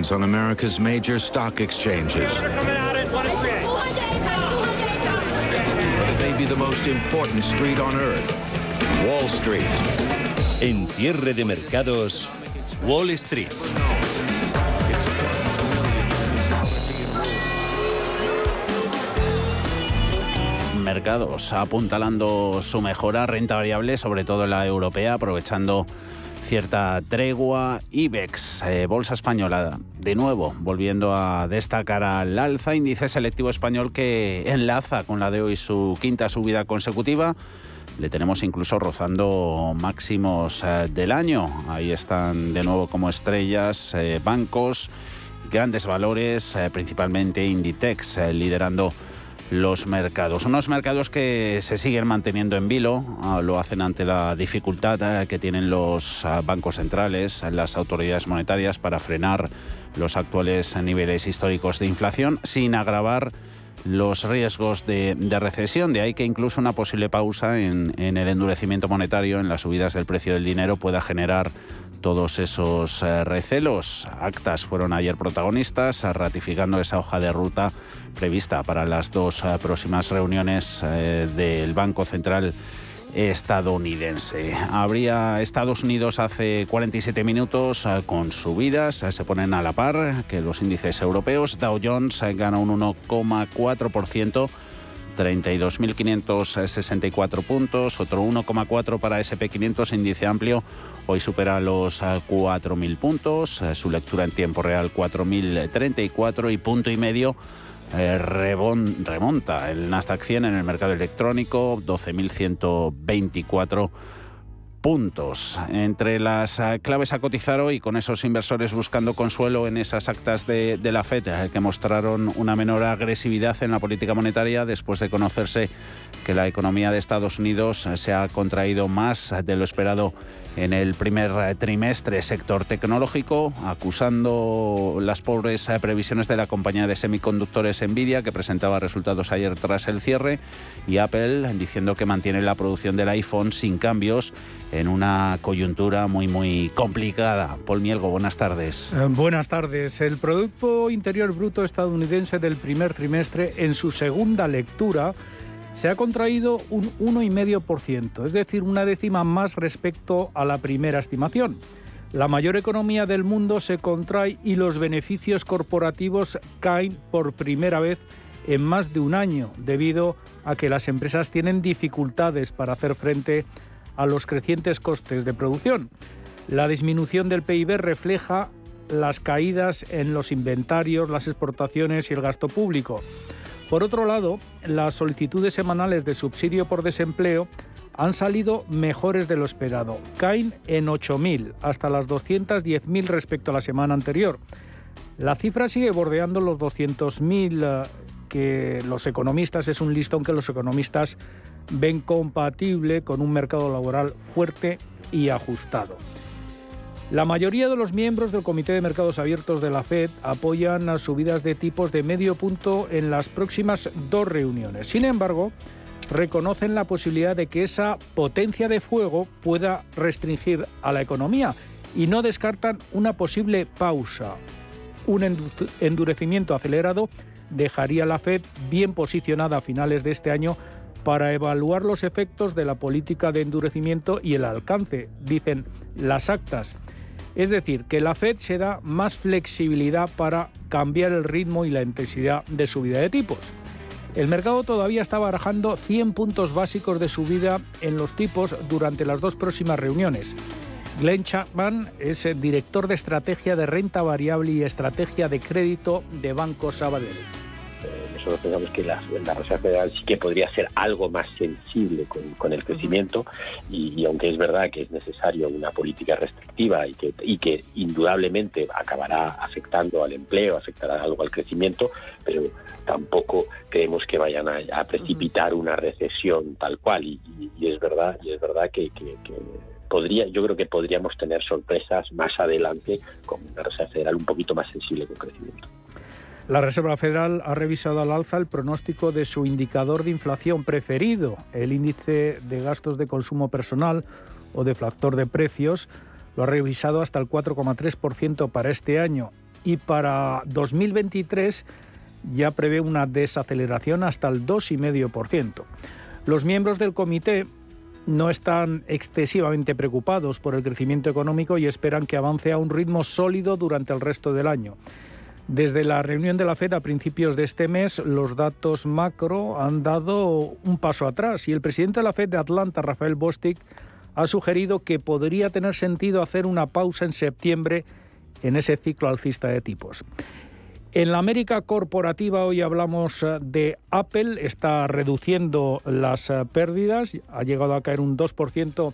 bonds on America's major stock exchanges. It may be the most important street on earth, Wall Street. En cierre de mercados, Wall Street. mercados apuntalando su mejora, renta variable, sobre todo la europea, aprovechando cierta tregua. IBEX, eh, Bolsa Española, de nuevo, volviendo a destacar al alza, índice selectivo español que enlaza con la de hoy su quinta subida consecutiva. Le tenemos incluso rozando máximos eh, del año. Ahí están de nuevo como estrellas eh, bancos, grandes valores, principalmente Inditex, liderando los mercados. Unos mercados que se siguen manteniendo en vilo, ah, lo hacen ante la dificultad eh, que tienen los ah, bancos centrales, las autoridades monetarias para frenar los actuales niveles históricos de inflación sin agravar los riesgos de, recesión. De ahí que incluso una posible pausa en, en, el endurecimiento monetario, en las subidas del precio del dinero, pueda generar todos esos eh, recelos. Actas fueron ayer protagonistas, ratificando esa hoja de ruta prevista para las dos eh, próximas reuniones eh, del Banco Central estadounidense. Habría Estados Unidos hace 47 minutos con subidas, se ponen a la par que los índices europeos. Dow Jones gana un 1,4%. 32.564 puntos, otro 1,4 para SP500, índice amplio, hoy supera los 4.000 puntos, su lectura en tiempo real 4.034 y punto y medio eh, remonta. El Nasdaq 100 en el mercado electrónico, 12.124 puntos. Entre las eh, claves a cotizar hoy, con esos inversores buscando consuelo en esas actas de, la FED eh, que mostraron una menor agresividad en la política monetaria después de conocerse que la economía de Estados Unidos eh, se ha contraído más de lo esperado en el primer trimestre sector tecnológico, acusando las pobres previsiones de la compañía de semiconductores Nvidia, que presentaba resultados ayer tras el cierre, y Apple diciendo que mantiene la producción del iPhone sin cambios en una coyuntura muy, muy complicada. Paul Mielgo, buenas tardes. Eh, buenas tardes. El Producto Interior Bruto estadounidense del primer trimestre, en su segunda lectura, se ha contraído un 1,5%, es decir, una décima más respecto a la primera estimación. La mayor economía del mundo se contrae y los beneficios corporativos caen por primera vez en más de un año, debido a que las empresas tienen dificultades para hacer frente a los crecientes costes de producción. La disminución del PIB refleja las caídas en los inventarios, las exportaciones y el gasto público. Por otro lado, las solicitudes semanales de subsidio por desempleo han salido mejores de lo esperado. Caen en 8.000, hasta las 210.000 respecto a la semana anterior. La cifra sigue bordeando los 200.000 que los economistas, es un listón que los economistas ven compatible con un mercado laboral fuerte y ajustado. La mayoría de los miembros del Comité de Mercados Abiertos de la Fed apoyan las subidas de tipos de medio punto en las próximas dos reuniones. Sin embargo, reconocen la posibilidad de que esa potencia de fuego pueda restringir a la economía y no descartan una posible pausa. Un endurecimiento acelerado dejaría a la Fed bien posicionada a finales de este año para evaluar los efectos de la política de endurecimiento y el alcance, dicen las actas. Es decir, que la Fed se da más flexibilidad para cambiar el ritmo y la intensidad de subida de tipos. El mercado todavía está barajando 100 puntos básicos de subida en los tipos durante las dos próximas reuniones. Glenn Chapman es el director de estrategia de renta variable y estrategia de crédito de Banco Sabadell nosotros pensamos que la, Reserva Federal sí que podría ser algo más sensible con, el crecimiento y, aunque es verdad que es necesario una política restrictiva y que, y que indudablemente acabará afectando al empleo, afectará algo al crecimiento, pero tampoco creemos que vayan a, precipitar una recesión tal cual. Y, es verdad y es verdad que, podría, yo creo que podríamos tener sorpresas más adelante con una Reserva Federal un poquito más sensible con crecimiento. La Reserva Federal ha revisado al alza el pronóstico de su indicador de inflación preferido, el índice de gastos de consumo personal o deflactor de precios. Lo ha revisado hasta el 4,3% para este año. y para 2023 ya prevé una desaceleración hasta el 2,5%. Los miembros del comité no están excesivamente preocupados por el crecimiento económico y esperan que avance a un ritmo sólido durante el resto del año. Desde la reunión de la Fed a principios de este mes, los datos macro han dado un paso atrás y el presidente de la Fed de Atlanta, Rafael Bostic, ha sugerido que podría tener sentido hacer una pausa en septiembre en ese ciclo alcista de tipos. En la América corporativa hoy hablamos eh, de Apple, está reduciendo las eh, pérdidas, ha llegado a caer un 2%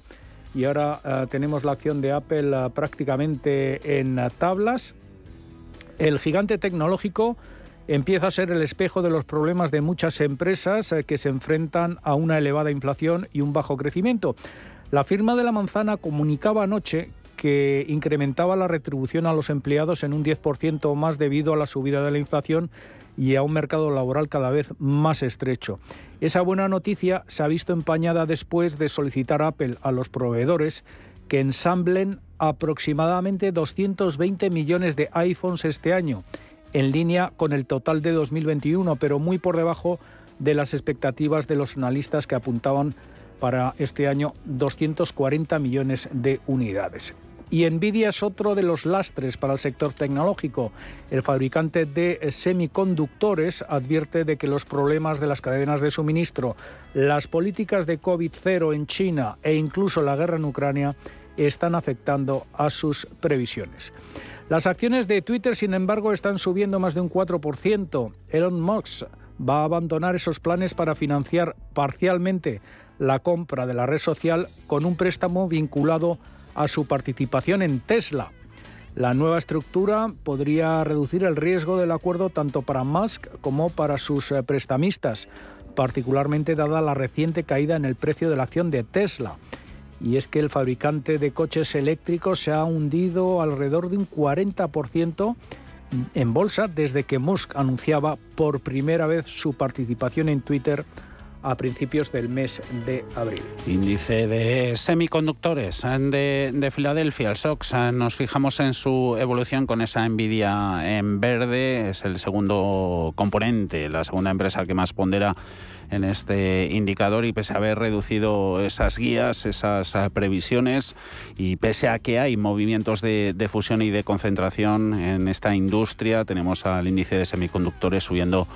y ahora eh, tenemos la acción de Apple prácticamente en tablas. El gigante tecnológico empieza a ser el espejo de los problemas de muchas empresas que se enfrentan a una elevada inflación y un bajo crecimiento. La firma de la manzana comunicaba anoche que incrementaba la retribución a los empleados en un 10% o más debido a la subida de la inflación y a un mercado laboral cada vez más estrecho. Esa buena noticia se ha visto empañada después de solicitar Apple a los proveedores que ensamblen aproximadamente 220 millones de iPhones este año, en línea con el total de 2021, pero muy por debajo de las expectativas de los analistas que apuntaban para este año 240 millones de unidades. Y Nvidia es otro de los lastres para el sector tecnológico. El fabricante de semiconductores advierte de que los problemas de las cadenas de suministro, las políticas de COVID-0 en China e incluso la guerra en Ucrania están afectando a sus previsiones. Las acciones de Twitter, sin embargo, están subiendo más de un 4%. Elon Musk va a abandonar esos planes para financiar parcialmente la compra de la red social con un préstamo vinculado a su participación en Tesla. La nueva estructura podría reducir el riesgo del acuerdo tanto para Musk como para sus eh, prestamistas, particularmente dada la reciente caída en el precio de la acción de Tesla. Y es que el fabricante de coches eléctricos se ha hundido alrededor de un 40% en bolsa desde que Musk anunciaba por primera vez su participación en Twitter a principios del mes de abril. Índice de semiconductores de, de Filadelfia, el SOX. Nos fijamos en su evolución con esa envidia en verde. Es el segundo componente, la segunda empresa que más pondera en este indicador y pese a haber reducido esas guías, esas eh, previsiones y pese a que hay movimientos de, fusión y de concentración en esta industria, tenemos al índice de semiconductores subiendo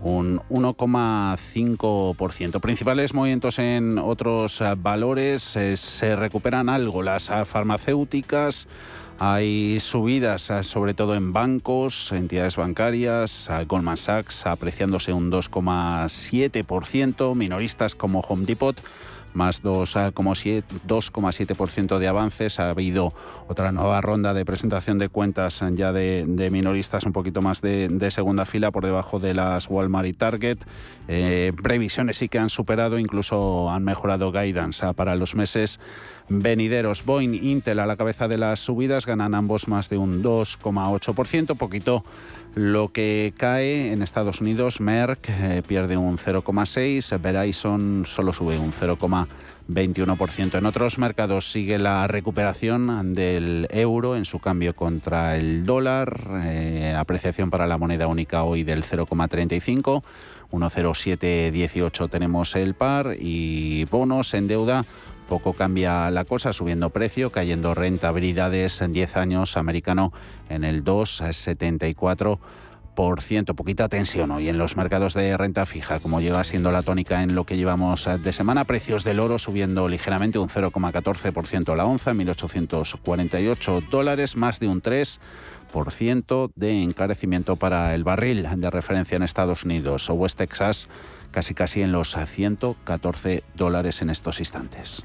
un 1,5%. Principales movimientos en otros eh, valores, eh, se recuperan algo las farmacéuticas, hay subidas sobre todo en bancos, entidades bancarias, Goldman Sachs apreciándose un 2,7%, minoristas como Home Depot más 2,7% ah, de avances. Ha habido otra nueva ronda de presentación de cuentas ya de, minoristas un poquito más de, segunda fila por debajo de las Walmart y Target. Eh, previsiones sí que han superado, incluso han mejorado guidance para los meses venideros. Boeing, Intel a la cabeza de las subidas ganan ambos más de un 2,8%, poquito lo que cae en Estados Unidos, Merck eh, pierde un 0,6, Verizon solo sube un 0,21%. En otros mercados sigue la recuperación del euro en su cambio contra el dólar, eh, apreciación para la moneda única hoy del 0,35. 1,0718 tenemos el par y bonos en deuda poco cambia la cosa, subiendo precio, cayendo rentabilidades en 10 años americano en el 2,74%. Poquita tensión hoy en los mercados de renta fija, como lleva siendo la tónica en lo que llevamos de semana. Precios del oro subiendo ligeramente un 0,14% la onza, 1.848 dólares, más de un 3% de encarecimiento para el barril de referencia en Estados Unidos. West Texas casi casi en los 114 dólares en estos instantes.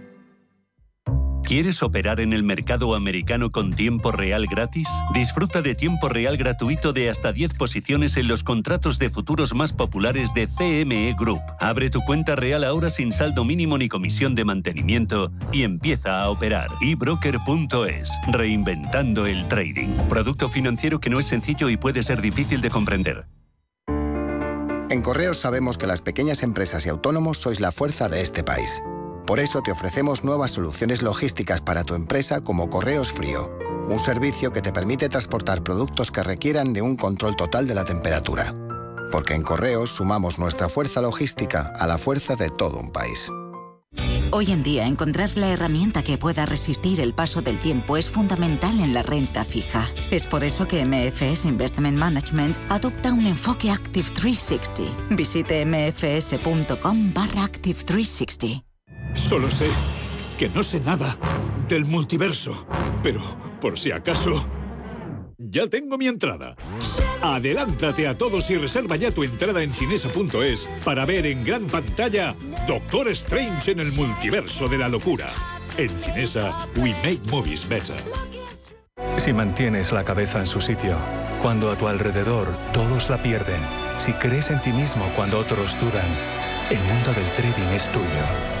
¿Quieres operar en el mercado americano con tiempo real gratis? Disfruta de tiempo real gratuito de hasta 10 posiciones en los contratos de futuros más populares de CME Group. Abre tu cuenta real ahora sin saldo mínimo ni comisión de mantenimiento y empieza a operar. ebroker.es, reinventando el trading. Producto financiero que no es sencillo y puede ser difícil de comprender. En Correos sabemos que las pequeñas empresas y autónomos sois la fuerza de este país. Por eso te ofrecemos nuevas soluciones logísticas para tu empresa como Correos Frío, un servicio que te permite transportar productos que requieran de un control total de la temperatura. Porque en Correos sumamos nuestra fuerza logística a la fuerza de todo un país. Hoy en día encontrar la herramienta que pueda resistir el paso del tiempo es fundamental en la renta fija. Es por eso que MFS Investment Management adopta un enfoque Active 360. Visite mfs.com barra Active 360. Solo sé que no sé nada del multiverso, pero por si acaso, ya tengo mi entrada. Adelántate a todos y reserva ya tu entrada en cinesa.es para ver en gran pantalla Doctor Strange en el multiverso de la locura. En Cinesa, we make movies better. Si mantienes la cabeza en su sitio, cuando a tu alrededor todos la pierden, si crees en ti mismo cuando otros dudan, el mundo del trading es tuyo.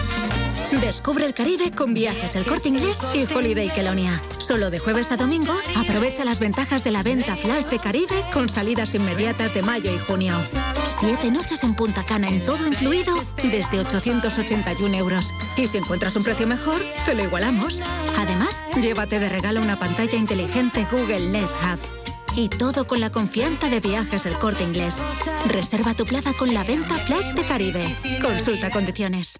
Descubre el Caribe con viajes El Corte Inglés y Holiday Kelonia. Solo de jueves a domingo, aprovecha las ventajas de la venta flash de Caribe con salidas inmediatas de mayo y junio. Siete noches en Punta Cana en todo incluido desde 881 euros. Y si encuentras un precio mejor, te lo igualamos. Además, llévate de regalo una pantalla inteligente Google Nest Hub. Y todo con la confianza de viajes El Corte Inglés. Reserva tu plaza con la venta flash de Caribe. Consulta condiciones.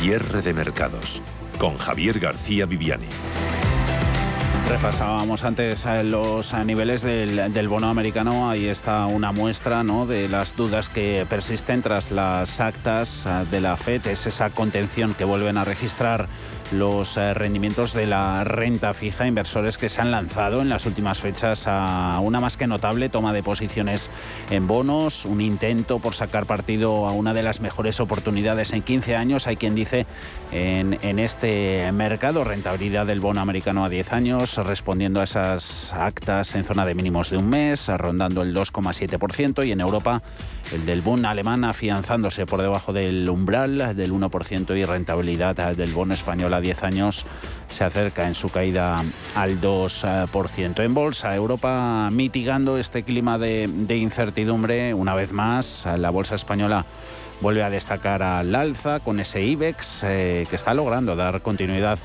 Cierre de mercados con Javier García Viviani. Repasábamos antes eh, los niveles del, bono americano. Ahí está una muestra ¿no? de las dudas que persisten tras las actas eh, de la FED. Es esa contención que vuelven a registrar los eh, rendimientos de la renta fija, inversores que se han lanzado en las últimas fechas a una más que notable toma de posiciones en bonos, un intento por sacar partido a una de las mejores oportunidades en 15 años, hay quien dice en, en este mercado, rentabilidad del bono americano a 10 años, respondiendo a esas actas en zona de mínimos de un mes, rondando el 2,7% y en Europa el del Bund alemán afianzándose por debajo del umbral del 1% y rentabilidad del bono español a 10 años se acerca en su caída al 2%. En bolsa, Europa mitigando este clima de, incertidumbre una vez más. La bolsa española vuelve a destacar al alza con ese IBEX eh, que está logrando dar continuidad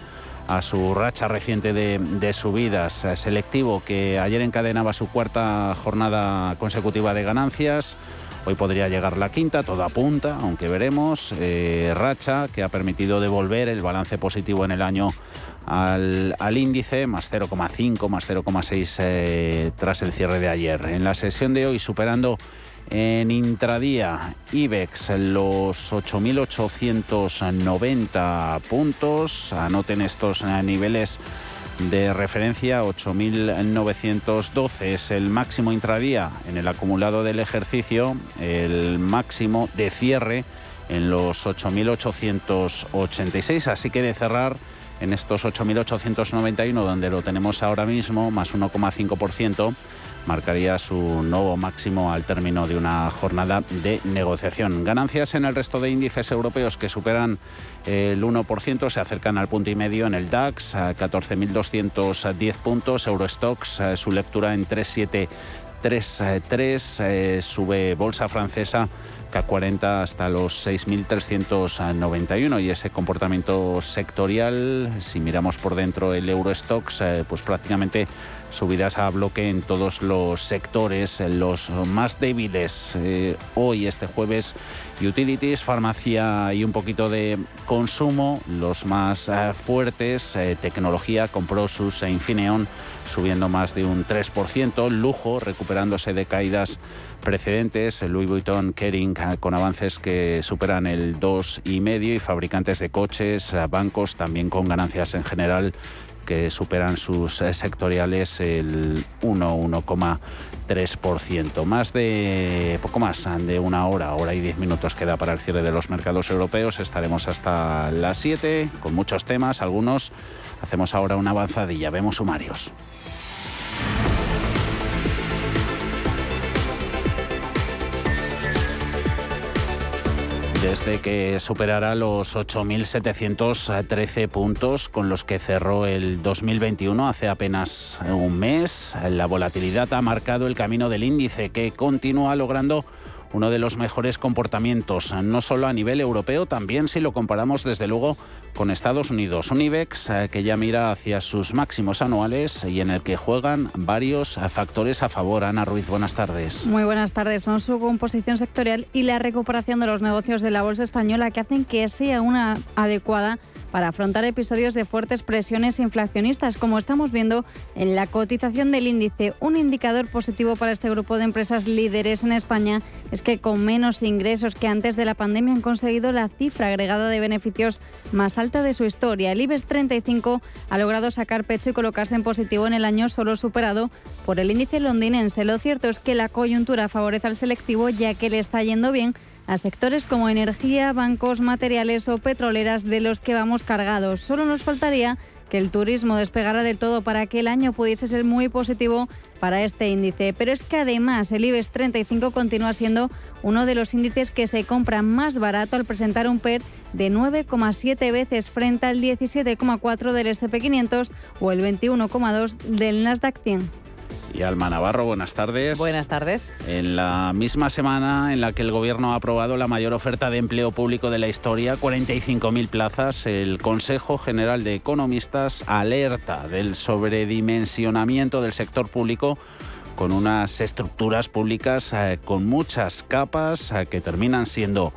a su racha reciente de, de, subidas. Eh, selectivo que ayer encadenaba su cuarta jornada consecutiva de ganancias. Hoy podría llegar la quinta, todo apunta, aunque veremos. Eh, racha que ha permitido devolver el balance positivo en el año al, índice, más 0,5, más 0,6 eh, tras el cierre de ayer. En la sesión de hoy superando en intradía IBEX los 8.890 puntos. Anoten estos eh, niveles de referencia 8.912 es el máximo intradía en el acumulado del ejercicio, el máximo de cierre en los 8.886, así que de cerrar en estos 8.891 donde lo tenemos ahora mismo, más 1,5%, marcaría su nuevo máximo al término de una jornada de negociación. Ganancias en el resto de índices europeos que superan el 1%, se acercan al punto y medio en el DAX, a 14.210 puntos, Eurostox, su lectura en 3,7 6.303, sube bolsa francesa CAC 40 hasta los 6.391 y ese comportamiento sectorial, si miramos por dentro el Eurostox, pues prácticamente subidas a bloque en todos los sectores, los más débiles eh, hoy, este jueves, utilities, farmacia y un poquito de consumo, los más eh, fuertes, eh, tecnología, compró sus e Infineon subiendo más de un 3%, lujo recuperándose de caídas precedentes, Louis Vuitton, Kering con avances que superan el 2,5% y fabricantes de coches, bancos también con ganancias en general que superan sus eh, sectoriales el 1,3%. Más de poco más de una hora, hora y diez minutos queda para el cierre de los mercados europeos. Estaremos hasta las 7 con muchos temas, algunos hacemos ahora una avanzadilla, vemos sumarios. Desde que superara los 8.713 puntos con los que cerró el 2021 hace apenas un mes. La volatilidad ha marcado el camino del índice que continúa logrando uno de los mejores comportamientos, no solo a nivel europeo, también si lo comparamos desde luego con Estados Unidos. Un IBEX eh, que ya mira hacia sus máximos anuales y en el que juegan varios factores a favor. Ana Ruiz, buenas tardes. Muy buenas tardes. Son su composición sectorial y la recuperación de los negocios de la bolsa española que hacen que sea una adecuada para afrontar episodios de fuertes presiones inflacionistas, como estamos viendo en la cotización del índice. Un indicador positivo para este grupo de empresas líderes en España es que con menos ingresos que antes de la pandemia han conseguido la cifra agregada de beneficios más alta de su historia. El IBEX 35 ha logrado sacar pecho y colocarse en positivo en el año solo superado por el índice londinense. Lo cierto es que la coyuntura favorece al selectivo ya que le está yendo bien a sectores como energía, bancos, materiales o petroleras de los que vamos cargados. Solo nos faltaría que el turismo despegara de todo para que el año pudiese ser muy positivo para este índice. Pero es que además el IBEX 35 continúa siendo uno de los índices que se compra más barato al presentar un PER de 9,7 veces frente al 17,4 del SP500 o el 21,2 del Nasdaq 100. Y Alma Navarro, buenas tardes. Buenas tardes. En la misma semana en la que el Gobierno ha aprobado la mayor oferta de empleo público de la historia, 45.000 plazas, el Consejo General de Economistas alerta del sobredimensionamiento del sector público con unas estructuras públicas eh, con muchas capas eh, que terminan siendo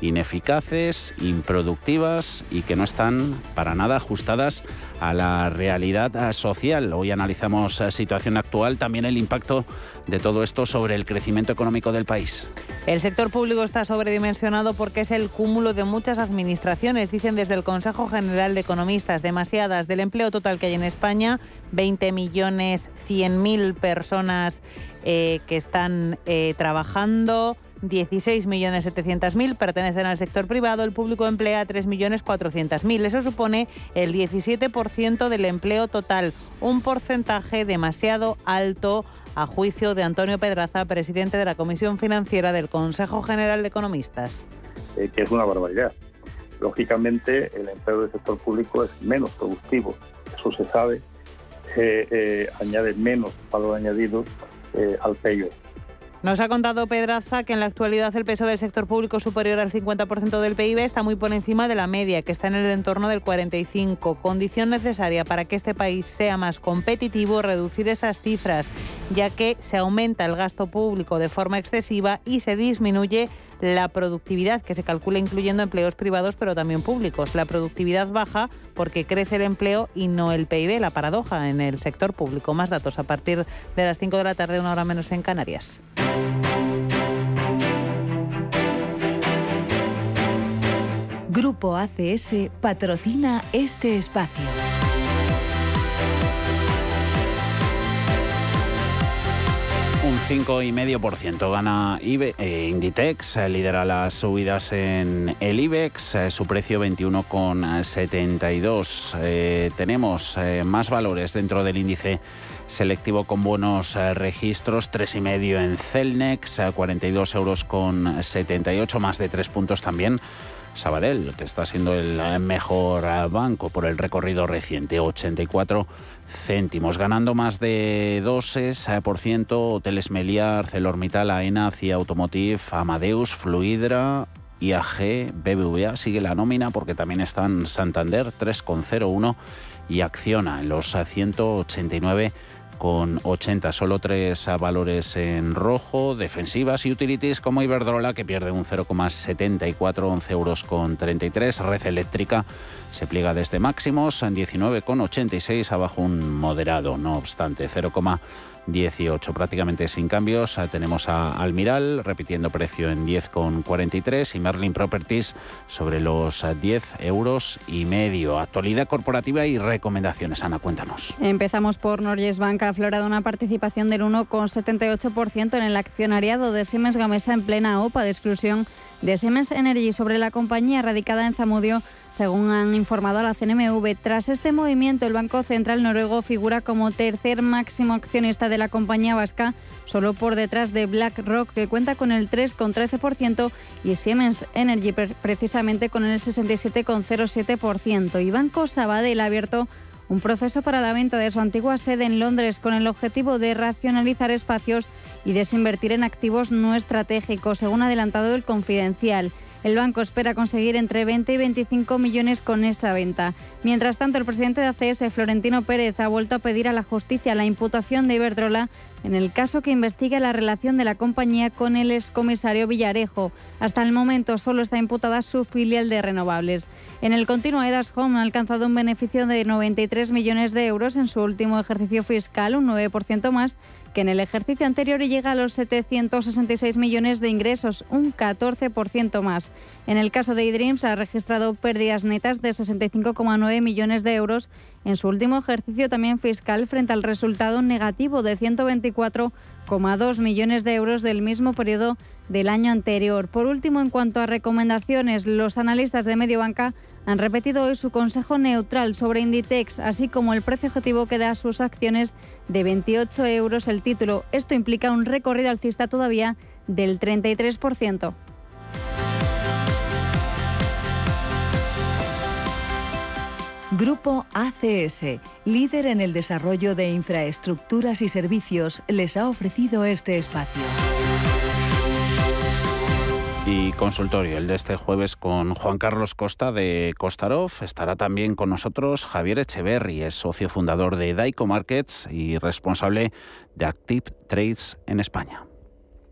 ineficaces, improductivas y que no están para nada ajustadas a la realidad eh, social. Hoy analizamos la situación actual, también el impacto de todo esto sobre el crecimiento económico del país. El sector público está sobredimensionado porque es el cúmulo de muchas administraciones, dicen desde el Consejo General de Economistas, demasiadas del empleo total que hay en España, 20 millones 100 mil personas eh, que están eh, trabajando. 16.700.000 pertenecen al sector privado, el público emplea 3.400.000. Eso supone el 17% del empleo total, un porcentaje demasiado alto a juicio de Antonio Pedraza, presidente de la Comisión Financiera del Consejo General de Economistas. Eh, que es una barbaridad. Lógicamente, el empleo del sector público es menos productivo, eso se sabe, eh, eh, añade menos valor añadido al PIB. Nos ha contado Pedraza que en la actualidad el peso del sector público superior al 50% del PIB está muy por encima de la media, que está en el entorno del 45%. Condición necesaria para que este país sea más competitivo, reducir esas cifras, ya que se aumenta el gasto público de forma excesiva y se disminuye la productividad, que se calcula incluyendo empleos privados pero también públicos. La productividad baja porque crece el empleo y no el PIB, la paradoja en el sector público. Más datos a partir de las 5 de la tarde, una hora menos en Canarias. Grupo ACS patrocina este espacio. Un 5,5% gana IBE, eh, Inditex, eh, lidera las subidas en el IBEX, eh, su precio 21,72. tenemos más valores dentro del índice selectivo con buenos registros, 3,5 en Celnex, 42 euros con 78, más de 3 puntos también Sabadell, que está siendo el mejor banco por el recorrido reciente, 84 céntimos, ganando más de 2% Hoteles Meliá, ArcelorMittal, AENA, CIA Automotive, Amadeus, Fluidra, IAG, BBVA. Sigue la nómina porque también están Santander 3,01 y Acciona en los 189 con 80, solo tres valores en rojo, defensivas y utilities como Iberdrola que pierde un 0,74, 11 euros con 33, Red Eléctrica se pliega desde máximos en 19,86, abajo un moderado, no obstante 0, 18, prácticamente sin cambios. Ah, tenemos a Almiral repitiendo precio en 10,43 y Merlin Properties sobre los 10 ah, euros y medio. Actualidad corporativa y recomendaciones. Ana, cuéntanos. Empezamos por Norges Bank. Ha aflorado una participación del 1,78% en el accionariado de Siemens Gamesa en plena OPA de exclusión de Siemens Energy sobre la compañía radicada en Zamudio según han informado a la CNMV, tras este movimiento, el Banco Central Noruego figura como tercer máximo accionista de la compañía vasca, solo por detrás de BlackRock, que cuenta con el 3,13%, y Siemens Energy, precisamente con el 67,07%. Y Banco Sabadell ha abierto un proceso para la venta de su antigua sede en Londres con el objetivo de racionalizar espacios y desinvertir en activos no estratégicos, según adelantado el Confidencial. El banco espera conseguir entre 20 y 25 millones con esta venta. Mientras tanto, el presidente de ACS, Florentino Pérez, ha vuelto a pedir a la justicia la imputación de Iberdrola en el caso que investigue la relación de la compañía con el excomisario Villarejo. Hasta el momento solo está imputada su filial de renovables. En el continuo, Edas Home ha alcanzado un beneficio de 93 millones de euros en su último ejercicio fiscal, un 9% más que en el ejercicio anterior llega a los 766 millones de ingresos, un 14% más. En el caso de eDreams ha registrado pérdidas netas de 65,9 millones de euros en su último ejercicio también fiscal frente al resultado negativo de 124,2 millones de euros del mismo periodo del año anterior. Por último, en cuanto a recomendaciones, los analistas de Mediobanca han repetido hoy su consejo neutral sobre Inditex, así como el precio objetivo que da a sus acciones de 28 euros el título. Esto implica un recorrido alcista todavía del 33%. Grupo ACS, líder en el desarrollo de infraestructuras y servicios, les ha ofrecido este espacio. Y consultorio, el de este jueves con Juan Carlos Costa de Costarov. Estará también con nosotros Javier Echeverry, es socio fundador de Daico Markets y responsable de Active Trades en España.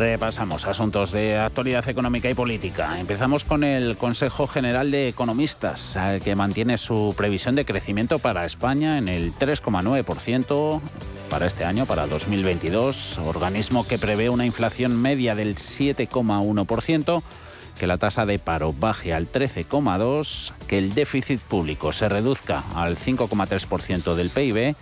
Repasamos asuntos de actualidad económica y política. Empezamos con el Consejo General de Economistas, que mantiene su previsión de crecimiento para España en el 3,9% para este año, para 2022, organismo que prevé una inflación media del 7,1%, que la tasa de paro baje al 13,2%, que el déficit público se reduzca al 5,3% del PIB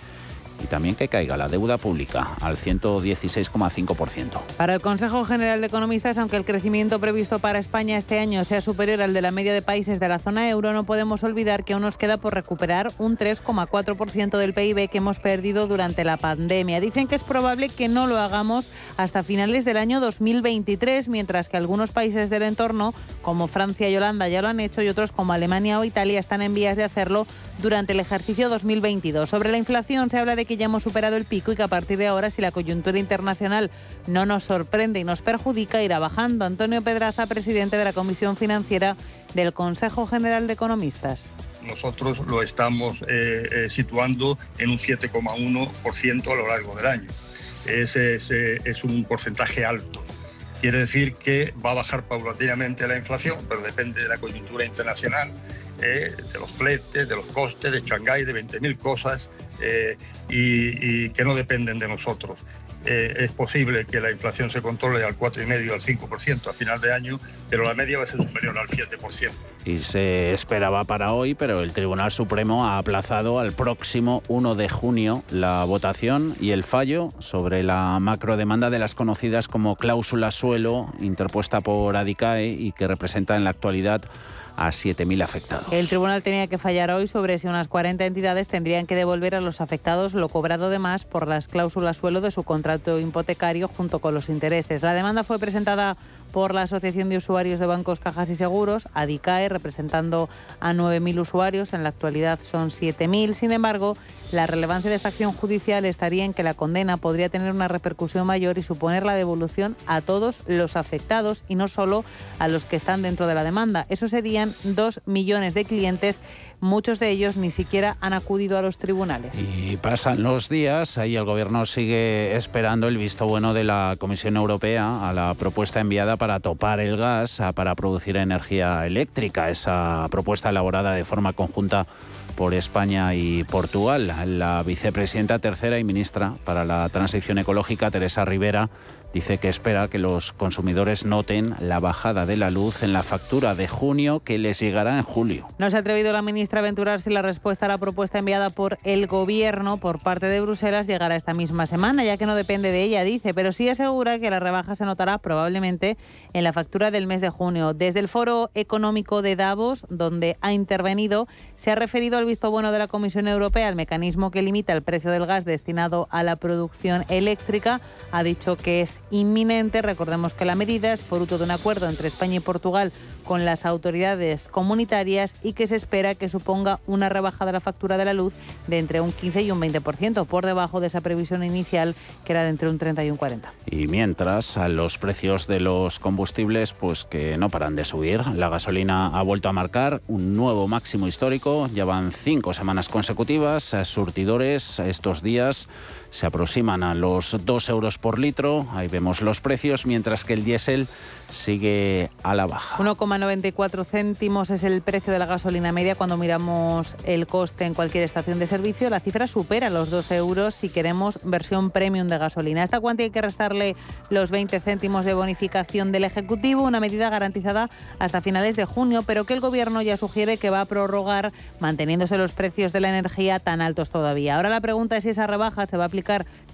y también que caiga la deuda pública al 116,5%. Para el Consejo General de Economistas, aunque el crecimiento previsto para España este año sea superior al de la media de países de la zona euro, no podemos olvidar que aún nos queda por recuperar un 3,4% del PIB que hemos perdido durante la pandemia. Dicen que es probable que no lo hagamos hasta finales del año 2023, mientras que algunos países del entorno, como Francia y Holanda, ya lo han hecho y otros como Alemania o Italia están en vías de hacerlo durante el ejercicio 2022. Sobre la inflación se habla de que ya hemos superado el pico y que a partir de ahora, si la coyuntura internacional no nos sorprende y nos perjudica, irá bajando. Antonio Pedraza, presidente de la Comisión Financiera del Consejo General de Economistas nosotros lo estamos eh, eh, situando en un 7,1% a lo largo del año. Ese es, un porcentaje alto. Quiere decir que va a bajar paulatinamente la inflación, pero depende de la coyuntura internacional, eh, de los fletes, de los costes, de Shanghái, de 20.000 cosas y, que no dependen de nosotros. Eh, es posible que la inflación se controle al 4,5 al 5% a final de año, pero la media va a ser superior al 7%. Y se esperaba para hoy, pero el Tribunal Supremo ha aplazado al próximo 1 de junio la votación y el fallo sobre la macrodemanda de las conocidas como cláusula suelo interpuesta por Adicae y que representa en la actualidad a 7.000 afectados. El tribunal tenía que fallar hoy sobre si unas 40 entidades tendrían que devolver a los afectados lo cobrado de más por las cláusulas suelo de su contrato hipotecario junto con los intereses. La demanda fue presentada por la Asociación de Usuarios de Bancos, Cajas y Seguros, ADICAE, representando a 9.000 usuarios, en la actualidad son 7.000. Sin embargo, la relevancia de esta acción judicial estaría en que la condena podría tener una repercusión mayor y suponer la devolución a todos los afectados y no solo a los que están dentro de la demanda. Eso serían 2 millones de clientes muchos de ellos ni siquiera han acudido a los tribunales. Y pasan los días, ahí el Gobierno sigue esperando el visto bueno de la Comisión Europea a la propuesta enviada para topar el gas, para producir energía eléctrica, esa propuesta elaborada de forma conjunta por España y Portugal. La vicepresidenta tercera y ministra para la Transición Ecológica, Teresa Rivera, dice que espera que los consumidores noten la bajada de la luz en la factura de junio que les llegará en julio. No se ha atrevido la ministra a aventurar si la respuesta a la propuesta enviada por el Gobierno por parte de Bruselas llegará esta misma semana, ya que no depende de ella, dice, pero sí asegura que la rebaja se notará probablemente en la factura del mes de junio. Desde el Foro Económico de Davos, donde ha intervenido, se ha referido al visto bueno de la Comisión Europea, al mecanismo que limita el precio del gas destinado a la producción eléctrica. Ha dicho que es inminente. Recordemos que la medida es fruto de un acuerdo entre España y Portugal con las autoridades comunitarias y que se espera que suponga una rebaja de la factura de la luz de entre un 15 y un 20%, por debajo de esa previsión inicial que era de entre un 30 y un 40. Y mientras a los precios de los combustibles pues que no paran de subir, la gasolina ha vuelto a marcar un nuevo máximo histórico, ya van cinco semanas consecutivas, surtidores estos días se aproximan a los 2 euros por litro, hay vemos los precios, mientras que el diésel sigue a la baja. 1,94 céntimos es el precio de la gasolina media cuando miramos el coste en cualquier estación de servicio. La cifra supera los 2 euros si queremos versión premium de gasolina. Esta cuantía hay que restarle los 20 céntimos de bonificación del Ejecutivo, una medida garantizada hasta finales de junio, pero que el Gobierno ya sugiere que va a prorrogar manteniéndose los precios de la energía tan altos todavía. Ahora la pregunta es si esa rebaja se va a aplicar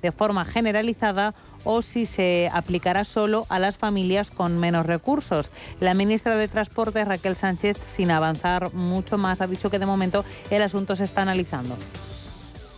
de forma generalizada o si se aplicará solo a las familias con menos recursos. La ministra de Transporte, Raquel Sánchez, sin avanzar mucho más, ha dicho que de momento el asunto se está analizando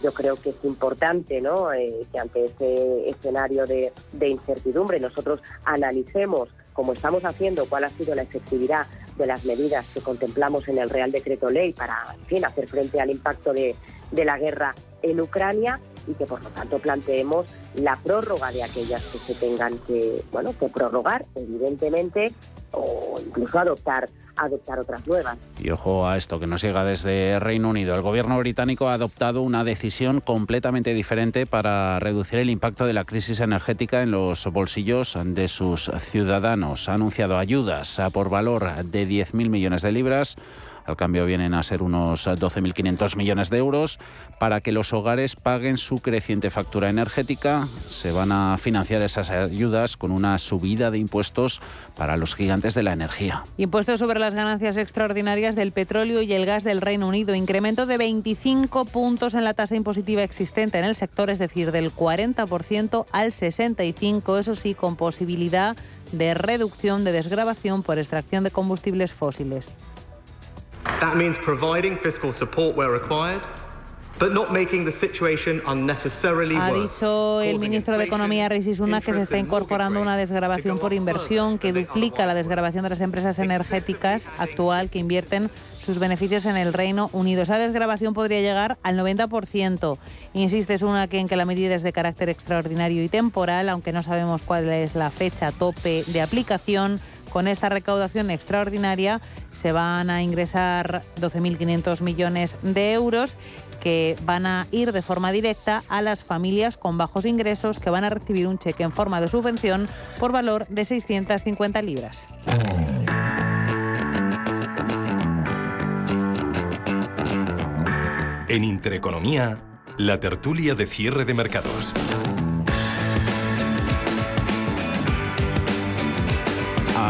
yo creo que es importante ¿no? Eh, que ante este escenario de, de, incertidumbre nosotros analicemos, como estamos haciendo, cuál ha sido la efectividad de las medidas que contemplamos en el Real Decreto Ley para en fin, hacer frente al impacto de, de la guerra en Ucrania y que por lo tanto planteemos la prórroga de aquellas que se tengan que, bueno, que prorrogar, evidentemente, o incluso adoptar adoptar otras nuevas. Y ojo a esto que nos llega desde Reino Unido. El gobierno británico ha adoptado una decisión completamente diferente para reducir el impacto de la crisis energética en los bolsillos de sus ciudadanos. Ha anunciado ayudas por valor de 10.000 millones de libras al cambio vienen a ser unos 12.500 millones de euros para que los hogares paguen su creciente factura energética. Se van a financiar esas ayudas con una subida de impuestos para los gigantes de la energía. Impuestos sobre las ganancias extraordinarias del petróleo y el gas del Reino Unido. Incremento de 25 puntos en la tasa impositiva existente en el sector, es decir, del 40% al 65%, eso sí, con posibilidad de reducción de desgrabación por extracción de combustibles fósiles. That means providing fiscal support where required. But not making the situation unnecessarily ha dicho el ministro de Economía, Rishi Sunak, que se está incorporando una desgrabación por inversión que duplica la desgrabación de las empresas energéticas actual que invierten sus beneficios en el Reino Unido. Esa desgrabación podría llegar al 90%. Insiste Sunak en que la medida es de carácter extraordinario y temporal, aunque no sabemos cuál es la fecha tope de aplicación. Con esta recaudación extraordinaria se van a ingresar 12.500 millones de euros que van a ir de forma directa a las familias con bajos ingresos que van a recibir un cheque en forma de subvención por valor de 650 libras. En Intereconomía, la tertulia de cierre de mercados.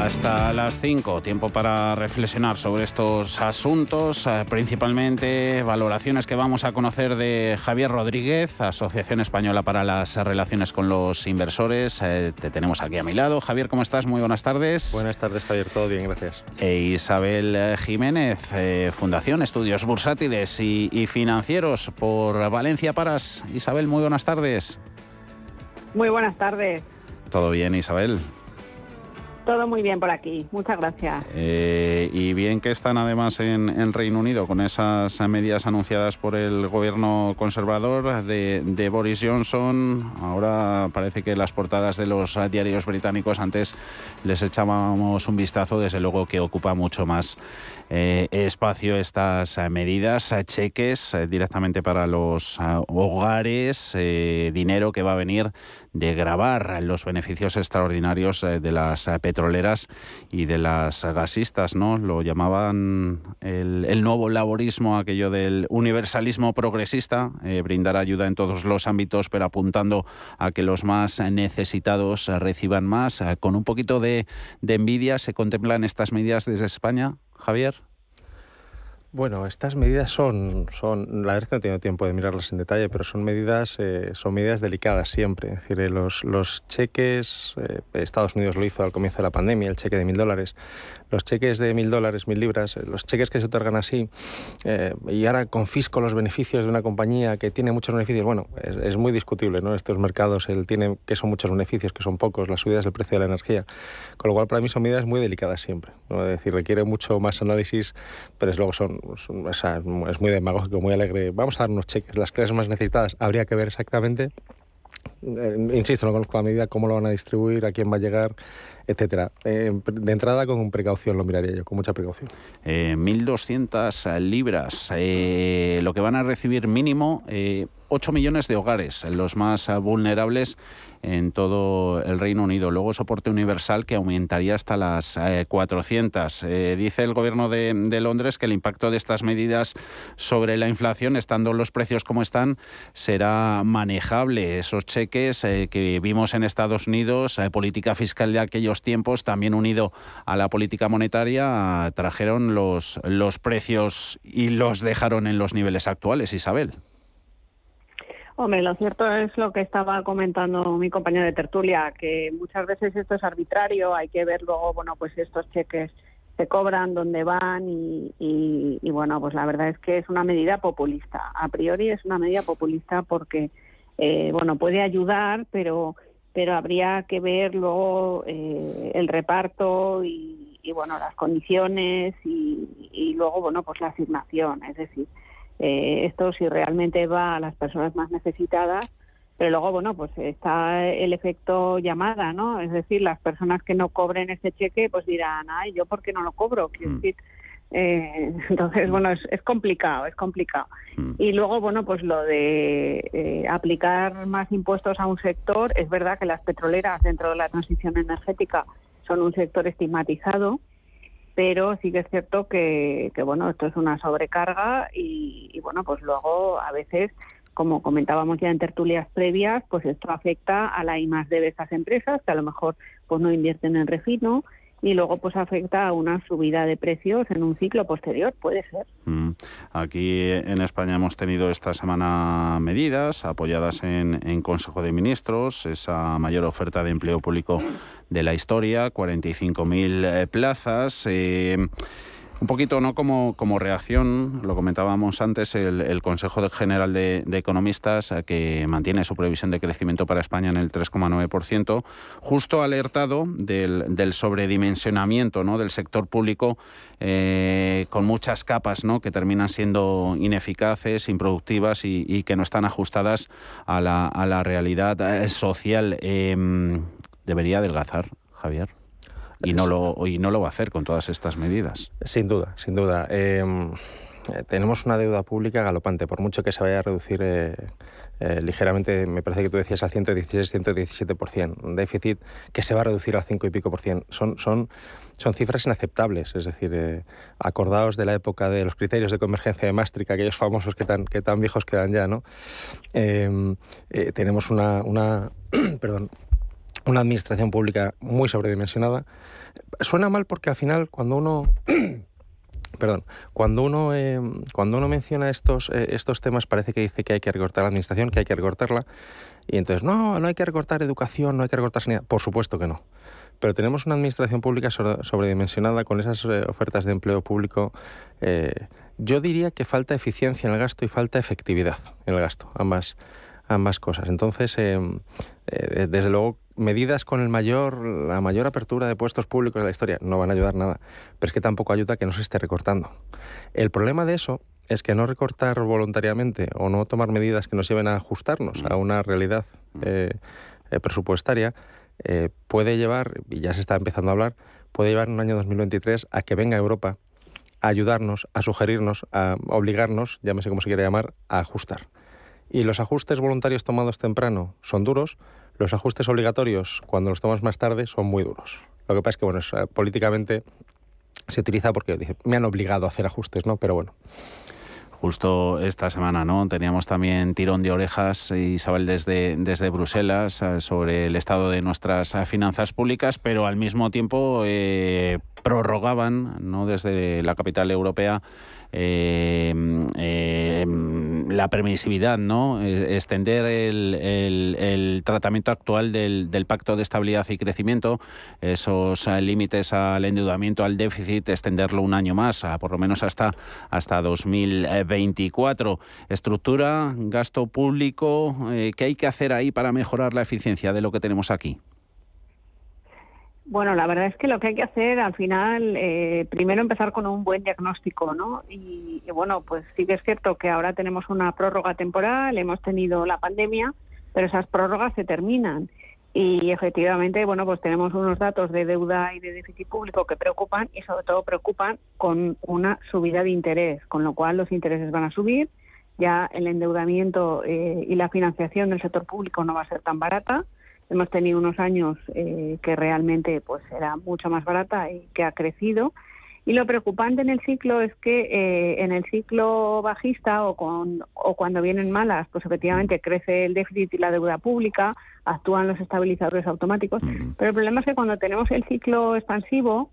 Hasta las 5, tiempo para reflexionar sobre estos asuntos, eh, principalmente valoraciones que vamos a conocer de Javier Rodríguez, Asociación Española para las Relaciones con los Inversores. Eh, te tenemos aquí a mi lado. Javier, ¿cómo estás? Muy buenas tardes. Buenas tardes, Javier. Todo bien, gracias. E Isabel eh, Jiménez, Fundación Estudios Bursátiles y, y Financieros por Valencia Paras. Isabel, muy buenas tardes. Muy buenas tardes. ¿Todo bien, Isabel? Todo muy bien por aquí, muchas gracias. Eh, y bien que están además en, Reino Unido con esas medidas anunciadas por el gobierno conservador de, Boris Johnson. Ahora parece que las portadas de los diarios británicos antes les echábamos un vistazo, desde luego que ocupa mucho más eh, espacio estas medidas, cheques eh, directamente para los hogares, dinero que va a venir de grabar los beneficios extraordinarios eh, de las eh, petroleras y de las gasistas, ¿no? Lo llamaban el, nuevo laborismo, aquello del universalismo progresista, eh, brindar ayuda en todos los ámbitos, pero apuntando a que los más necesitados reciban más. Con un poquito de envidia se contemplan estas medidas desde España, Javier. Bueno, estas medidas son, son, la verdad es que no he tenido tiempo de mirarlas en detalle, pero son medidas, eh, son medidas delicadas siempre. Es decir, eh, los, los cheques, eh, Estados Unidos lo hizo al comienzo de la pandemia, el cheque de mil dólares, los cheques de mil dólares, mil libras, los cheques que se otorgan así, y ahora confisco los beneficios de una compañía que tiene muchos beneficios, bueno, es, muy discutible, ¿no? Estos mercados, él tiene que son muchos beneficios, que son pocos, las subidas del precio de la energía, con lo cual para mí son medidas muy delicadas siempre, es decir, requiere mucho más análisis, pero es luego son es muy demagógico, muy alegre. Vamos a dar unos cheques. Las clases más necesitadas habría que ver exactamente Eh, insisto, no conozco la medida, cómo lo van a distribuir, a quién va a llegar, etcétera. Eh, de entrada, con precaución lo miraría yo, con mucha precaución. 1.200 libras, lo que van a recibir mínimo 8 millones de hogares, los más vulnerables en todo el Reino Unido. Luego soporte universal que aumentaría hasta las 400. Eh, eh, dice el gobierno de, Londres que el impacto de estas medidas sobre la inflación, estando los precios como están, será manejable. Esos cheques eh, que vimos en Estados Unidos, política fiscal de aquellos tiempos, también unido a la política monetaria, trajeron los, los precios y los dejaron en los niveles actuales, Isabel. Hombre, lo cierto es lo que estaba comentando mi compañero de tertulia, que muchas veces esto es arbitrario, hay que ver luego, bueno, pues estos cheques se cobran, dónde van y, y, bueno, pues la verdad es que es una medida populista. A priori es una medida populista porque, eh, bueno, puede ayudar, pero pero habría que ver luego eh, el reparto y, y, bueno las condiciones y, y luego bueno pues la asignación, es decir eh, esto si realmente va a las personas más necesitadas, pero luego, bueno, pues está el efecto llamada, ¿no? Es decir, las personas que no cobren ese cheque, pues dirán, ay, ¿yo por qué no lo cobro? Quiero mm. decir, eh, entonces, bueno, es, es, complicado, es complicado. Mm. Y luego, bueno, pues lo de eh, aplicar más impuestos a un sector, es verdad que las petroleras dentro de la transición energética son un sector estigmatizado, pero sí que es cierto que, bueno, esto es una sobrecarga y, bueno, pues luego a veces como comentábamos ya en tertulias previas, pues esto afecta a la I más de estas empresas que a lo mejor pues no invierten en refino y luego pues afecta a una subida de precios en un ciclo posterior, puede ser. Mm. Aquí en España hemos tenido esta semana medidas apoyadas en, en Consejo de Ministros, esa mayor oferta de empleo público de la historia, 45.000 eh, plazas. Eh, un poquito, ¿no? Como, como reacción, lo comentábamos antes, el, Consejo General de, Economistas, eh, que mantiene su previsión de crecimiento para España en el 3,9%, justo alertado del, sobredimensionamiento ¿no? del sector público con muchas capas ¿no? que terminan siendo ineficaces, improductivas y, que no están ajustadas a la, a la realidad social. Em, debería adelgazar, Javier. Y no, lo, y no lo va a hacer con todas estas medidas. Sin duda, sin duda. Em, eh, tenemos una deuda pública galopante, por mucho que se vaya a reducir eh, eh, ligeramente, me parece que tú decías al 116-117%, un déficit que se va a reducir al 5 y pico por cien. Son, son, son cifras inaceptables, es decir, acordados de la época de los criterios de convergencia de Maastricht, aquellos famosos que tan, que tan viejos quedan ya, ¿no? Em, tenemos una, una perdón, una administración pública muy sobredimensionada. Suena mal porque al final cuando uno perdón, cuando uno eh, cuando uno menciona estos eh, estos temas parece que dice que hay que recortar la administración, que hay que recortarla y entonces no, no hay que recortar educación, no hay que recortar sanidad, por supuesto que no. Pero tenemos una administración pública sobredimensionada con esas eh, ofertas de empleo público. yo diría que falta eficiencia en el gasto y falta efectividad en el gasto, ambas ambas cosas. Entonces, desde luego medidas con el mayor, la mayor apertura de puestos públicos de la historia no van a ayudar nada, pero es que tampoco ayuda que no se esté recortando. El problema de eso es que no recortar voluntariamente o no tomar medidas que nos lleven a ajustarnos a una realidad eh, eh, presupuestaria eh, puede llevar, y ya se está empezando a hablar, puede llevar en un año 2023 a que venga Europa a ayudarnos, a sugerirnos, a obligarnos, llámese como se quiere llamar, a ajustar. Y los ajustes voluntarios tomados temprano son duros, los ajustes obligatorios, cuando los tomas más tarde, son muy duros. Lo que pasa es que, bueno, eh, políticamente se utiliza porque me han obligado a hacer ajustes, ¿no? Pero bueno. Justo esta semana, ¿no? Teníamos también tirón de orejas, Isabel, desde, desde Bruselas eh, sobre el estado de nuestras eh, finanzas públicas, pero al mismo tiempo prorrogaban, ¿no? Desde la capital europea eh, eh, la permisividad, ¿no? Eh, extender el, tratamiento actual del, Pacto de Estabilidad y Crecimiento, esos límites al endeudamiento, al déficit, extenderlo un año más, por lo menos hasta, hasta 2024. Estructura, gasto público, ¿qué hay que hacer ahí para mejorar la eficiencia de lo que tenemos aquí? Bueno, la verdad es que lo que hay que hacer al final, eh, primero empezar con un buen diagnóstico, ¿no? Y, bueno, pues sí que es cierto que ahora tenemos una prórroga temporal, hemos tenido la pandemia, pero esas prórrogas se terminan. Y efectivamente, bueno, pues tenemos unos datos de deuda y de déficit público que preocupan y sobre todo preocupan con una subida de interés, con lo cual los intereses van a subir, ya el endeudamiento eh, y la financiación del sector público no va a ser tan barata. Hemos tenido unos años eh, que realmente pues era mucho más barata y que ha crecido. Y lo preocupante en el ciclo es que eh, en el ciclo bajista o, con, o cuando vienen malas, pues efectivamente crece el déficit y la deuda pública, actúan los estabilizadores automáticos. Pero el problema es que cuando tenemos el ciclo expansivo,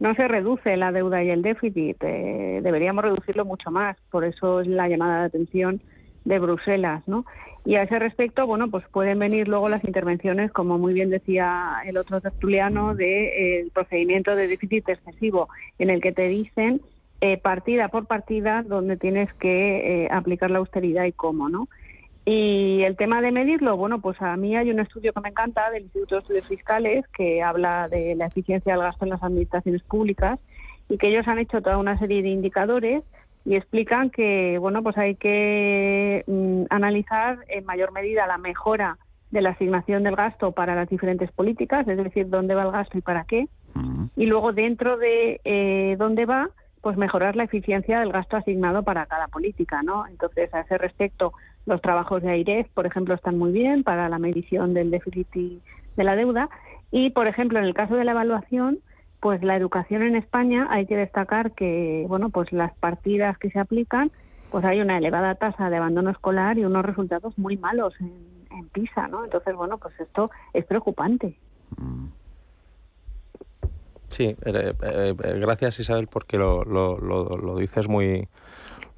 no se reduce la deuda y el déficit, eh, deberíamos reducirlo mucho más. Por eso es la llamada de atención de Bruselas, ¿no? Y a ese respecto, bueno, pues pueden venir luego las intervenciones, como muy bien decía el otro tertuliano, del de, eh, procedimiento de déficit excesivo, en el que te dicen eh, partida por partida dónde tienes que aplicar la austeridad y cómo, ¿no? Y el tema de medirlo, bueno, pues a mí hay un estudio que me encanta del Instituto de Estudios Fiscales que habla de la eficiencia del gasto en las administraciones públicas y que ellos han hecho toda una serie de indicadores y explican que, bueno, pues hay que mm, analizar en mayor medida la mejora de la asignación del gasto para las diferentes políticas, es decir, dónde va el gasto y para qué. Y luego dentro de eh, dónde va, pues mejorar la eficiencia del gasto asignado para cada política, ¿no? Entonces, a ese respecto, los trabajos de AIREF, por ejemplo, están muy bien para la medición del déficit de la deuda. Y, por ejemplo, en el caso de la evaluación, pues la educación en España hay que destacar que, bueno, pues las partidas que se aplican, pues hay una elevada tasa de abandono escolar y unos resultados muy malos en, PISA, ¿no? Entonces, bueno, pues esto es preocupante. Sí, eh, eh, eh, gracias Isabel porque lo, lo, lo, dices muy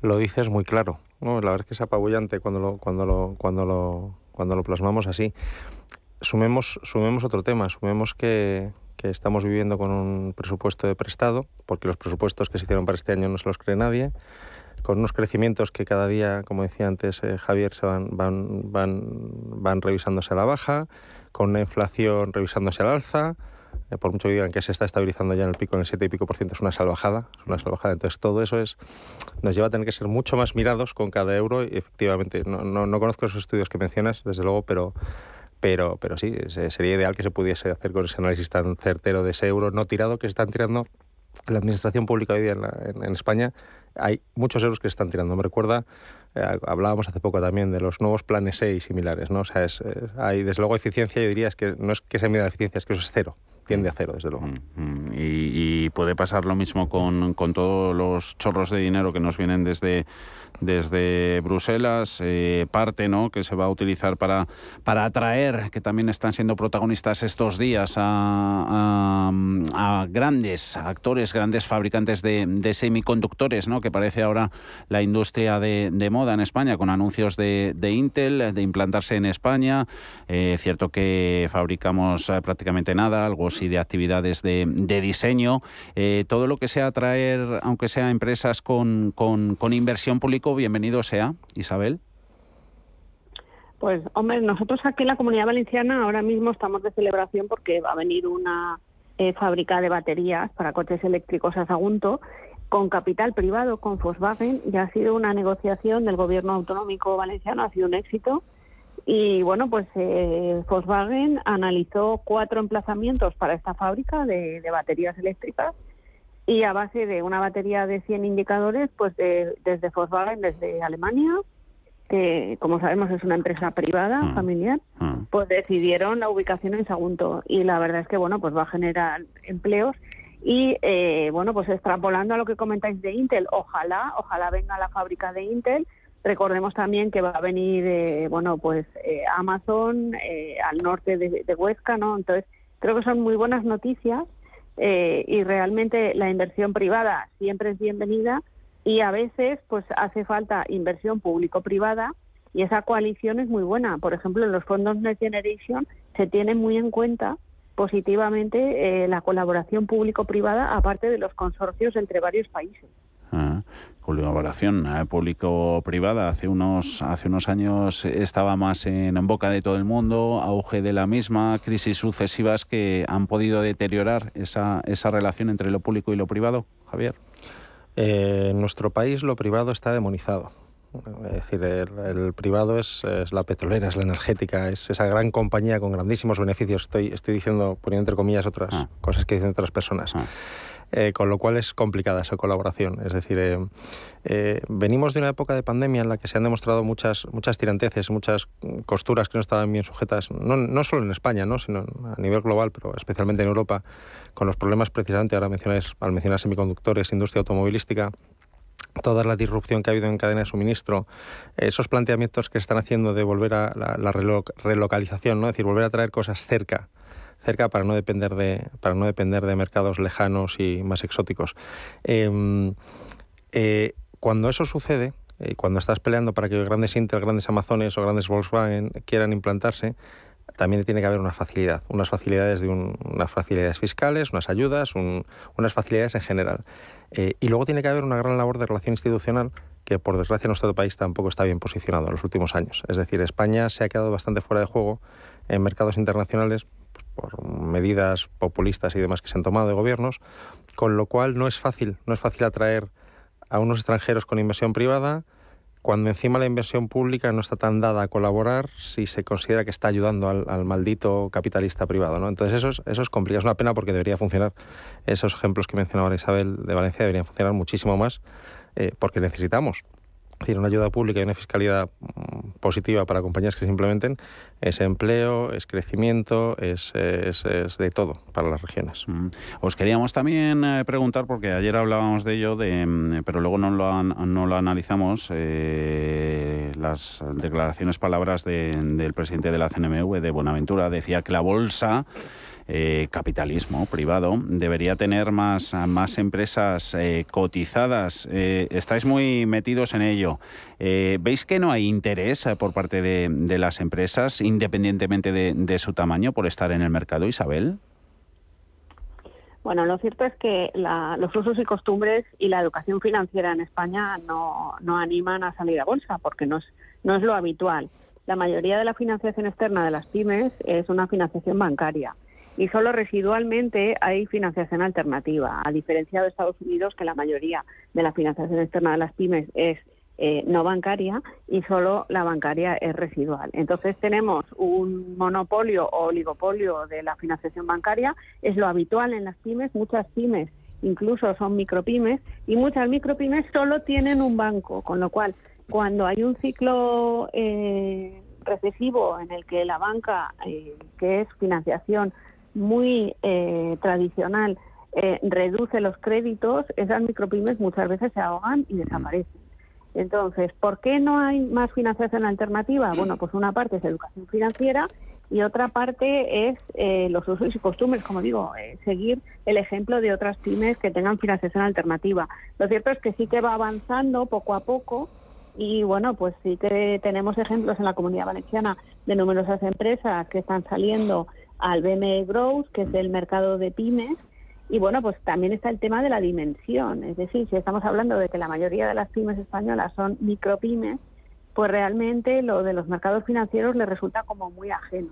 lo dices muy claro. La verdad es que es apabullante cuando lo, cuando lo, cuando lo, cuando lo plasmamos así. Sumemos, sumemos otro tema, sumemos que, estamos viviendo con un presupuesto de prestado, porque los presupuestos que se hicieron para este año no se los cree nadie, con unos crecimientos que cada día, como decía antes eh, Javier, se van, van, van, van revisándose a la baja, con una inflación revisándose al alza, eh, por mucho que digan que se está estabilizando ya en el pico, en el 7 y pico por ciento, es una salvajada, es una salvajada. Entonces todo eso es, nos lleva a tener que ser mucho más mirados con cada euro y efectivamente, no, no, no conozco esos estudios que mencionas, desde luego, pero, pero, pero sí, sería ideal que se pudiese hacer con ese análisis tan certero de ese euro no tirado que se están tirando la administración pública hoy día en, España. Hay muchos euros que se están tirando. Me recuerda, eh, hablábamos hace poco también de los nuevos planes E y similares. ¿no? O sea, es, hay desde luego eficiencia, yo diría, es que no es que se mida la eficiencia, es que eso es cero tiende a cero, desde luego. Mm, mm. Y, puede pasar lo mismo con, con, todos los chorros de dinero que nos vienen desde, desde Bruselas, eh, parte ¿no? que se va a utilizar para, para atraer, que también están siendo protagonistas estos días, a, grandes actores, grandes fabricantes de, semiconductores, ¿no? que parece ahora la industria de, de moda en España, con anuncios de, de Intel, de implantarse en España. Eh, cierto que fabricamos eh, prácticamente nada, algo sí de actividades de, diseño. todo lo que sea atraer, aunque sea empresas con, inversión pública, bienvenido sea, Isabel. Pues, hombre, nosotros aquí en la Comunidad Valenciana ahora mismo estamos de celebración porque va a venir una eh, fábrica de baterías para coches eléctricos a Sagunto con capital privado, con Volkswagen. Ya ha sido una negociación del gobierno autonómico valenciano, ha sido un éxito. Y bueno, pues eh, Volkswagen analizó cuatro emplazamientos para esta fábrica de baterías eléctricas y a base de una batería de 100 indicadores, pues desde Volkswagen, desde Alemania, que como sabemos es una empresa privada, mm. familiar, mm. pues decidieron la ubicación en Sagunto y la verdad es que bueno, pues va a generar empleos y eh, bueno, pues extrapolando a lo que comentáis de Intel, ojalá, ojalá venga la fábrica de Intel. Recordemos también que va a venir, eh, bueno, pues eh, Amazon al norte de, de Huesca, ¿no? Entonces creo que son muy buenas noticias eh, y realmente la inversión privada siempre es bienvenida y a veces pues hace falta inversión público-privada y esa coalición es muy buena. Por ejemplo, en los fondos Next Generation se tiene muy en cuenta positivamente eh, la colaboración público-privada aparte de los consorcios entre varios países. Ah, colaboración eh, público-privada hace unos, hace unos años estaba más en, boca de todo el mundo, auge de la misma, crisis sucesivas que han podido deteriorar esa, esa relación entre lo público y lo privado, Javier. Eh, en nuestro país lo privado está demonizado. Es decir, el, privado es, la petrolera, es la energética, es esa gran compañía con grandísimos beneficios. Estoy, estoy diciendo, poniendo entre comillas, otras ah. cosas que dicen otras personas. Ah. Eh, con lo cual es complicada esa colaboración. Es decir, eh, eh, venimos de una época de pandemia en la que se han demostrado muchas, muchas tiranteces, muchas costuras que no estaban bien sujetas, no, no solo en España, ¿no? sino a nivel global, pero especialmente en Europa, con los problemas precisamente, ahora mencionáis, al mencionar semiconductores, industria automovilística, toda la disrupción que ha habido en cadena de suministro, esos planteamientos que están haciendo de volver a la, relocalización, ¿no? es decir, volver a traer cosas cerca cerca para no depender de, para no depender de mercados lejanos y más exóticos. Em, eh, cuando eso sucede, eh, cuando estás peleando para que grandes Intel, grandes Amazones o grandes Volkswagen quieran implantarse, también tiene que haber una facilidad, unas facilidades de unas facilidades fiscales, unas ayudas, unas facilidades en general. Eh, y luego tiene que haber una gran labor de relación institucional que por desgracia nuestro país tampoco está bien posicionado en los últimos años. Es decir, España se ha quedado bastante fuera de juego en mercados internacionales por medidas populistas y demás que se han tomado de gobiernos, con lo cual no es fácil, no es fácil atraer a unos extranjeros con inversión privada cuando encima la inversión pública no está tan dada a colaborar si se considera que está ayudando al, maldito capitalista privado. ¿no? Entonces eso es, eso es complicado, es una pena porque debería funcionar, esos ejemplos que mencionaba Isabel de Valencia deberían funcionar muchísimo más eh, porque necesitamos decir, una ayuda pública y una fiscalidad positiva para compañías que se implementen es empleo, es crecimiento, es, de todo para las regiones. Mm. Os queríamos también eh, preguntar, porque ayer hablábamos de ello, de, mm, pero luego no lo, no lo analizamos, eh, las declaraciones, palabras del presidente de la CNMV, de Buenaventura, decía que la bolsa eh, capitalismo privado debería tener más, más empresas eh, cotizadas. Eh, estáis muy metidos en ello. ¿Veis que no hay interés por parte de, las empresas, independientemente de, su tamaño, por estar en el mercado, Isabel? Bueno, lo cierto es que los usos y costumbres y la educación financiera en España no, no animan a salir a bolsa porque no es, no es lo habitual. La mayoría de la financiación externa de las pymes es una financiación bancaria y solo residualmente hay financiación alternativa, a diferencia de Estados Unidos, que la mayoría de la financiación externa de las pymes es eh, no bancaria y solo la bancaria es residual. Entonces tenemos un monopolio o oligopolio de la financiación bancaria, es lo habitual en las pymes, muchas pymes incluso son micropymes y muchas micropymes solo tienen un banco, con lo cual cuando hay un ciclo eh, recesivo en el que la banca, eh, que es financiación muy eh, tradicional eh, reduce los créditos, esas micropymes muchas veces se ahogan y desaparecen. Entonces, ¿por qué no hay más financiación alternativa? Bueno, pues una parte es educación financiera y otra parte es eh, los usos y costumbres, como digo, seguir el ejemplo de otras pymes que tengan financiación alternativa. Lo cierto es que sí que va avanzando poco a poco y bueno, pues sí que tenemos ejemplos en la comunidad valenciana de numerosas empresas que están saliendo al BME Growth, que es el mercado de pymes. Y bueno, pues también está el tema de la dimensión. Es decir, si estamos hablando de que la mayoría de las pymes españolas son micropymes, pues realmente lo de los mercados financieros les resulta como muy ajeno.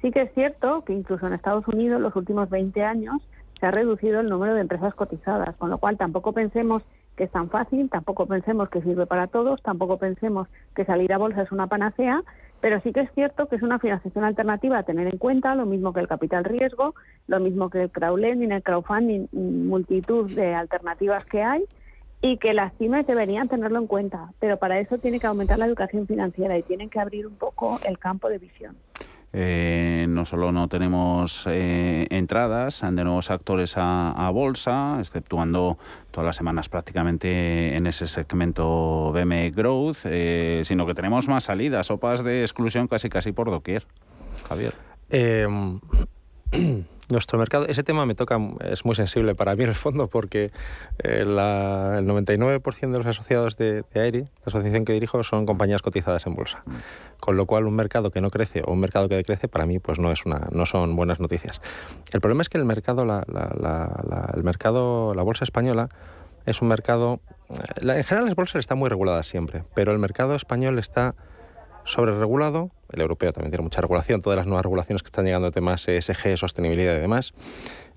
Sí que es cierto que incluso en Estados Unidos los últimos 20 años se ha reducido el número de empresas cotizadas, con lo cual tampoco pensemos que es tan fácil, tampoco pensemos que sirve para todos, tampoco pensemos que salir a bolsa es una panacea, pero sí que es cierto que es una financiación alternativa a tener en cuenta, lo mismo que el capital riesgo, lo mismo que el crowdlending, el crowdfunding, multitud de alternativas que hay y que las pymes deberían tenerlo en cuenta. Pero para eso tiene que aumentar la educación financiera y tienen que abrir un poco el campo de visión. Eh, no solo no tenemos eh, entradas de nuevos actores a, bolsa, exceptuando todas las semanas prácticamente en ese segmento BM Growth, eh, sino que tenemos más salidas, sopas de exclusión casi casi por doquier. Javier. Nuestro mercado, ese tema me toca, es muy sensible para mí en el fondo porque eh, el 99% de los asociados de, AERI, la asociación que dirijo, son compañías cotizadas en bolsa. Con lo cual un mercado que no crece o un mercado que decrece para mí pues no, es una, no son buenas noticias. El problema es que el mercado, la, el mercado, la bolsa española es un mercado, eh, en general las bolsas están muy reguladas siempre, pero el mercado español está sobre regulado, el europeo también tiene mucha regulación, todas las nuevas regulaciones que están llegando de temas ESG, sostenibilidad y demás.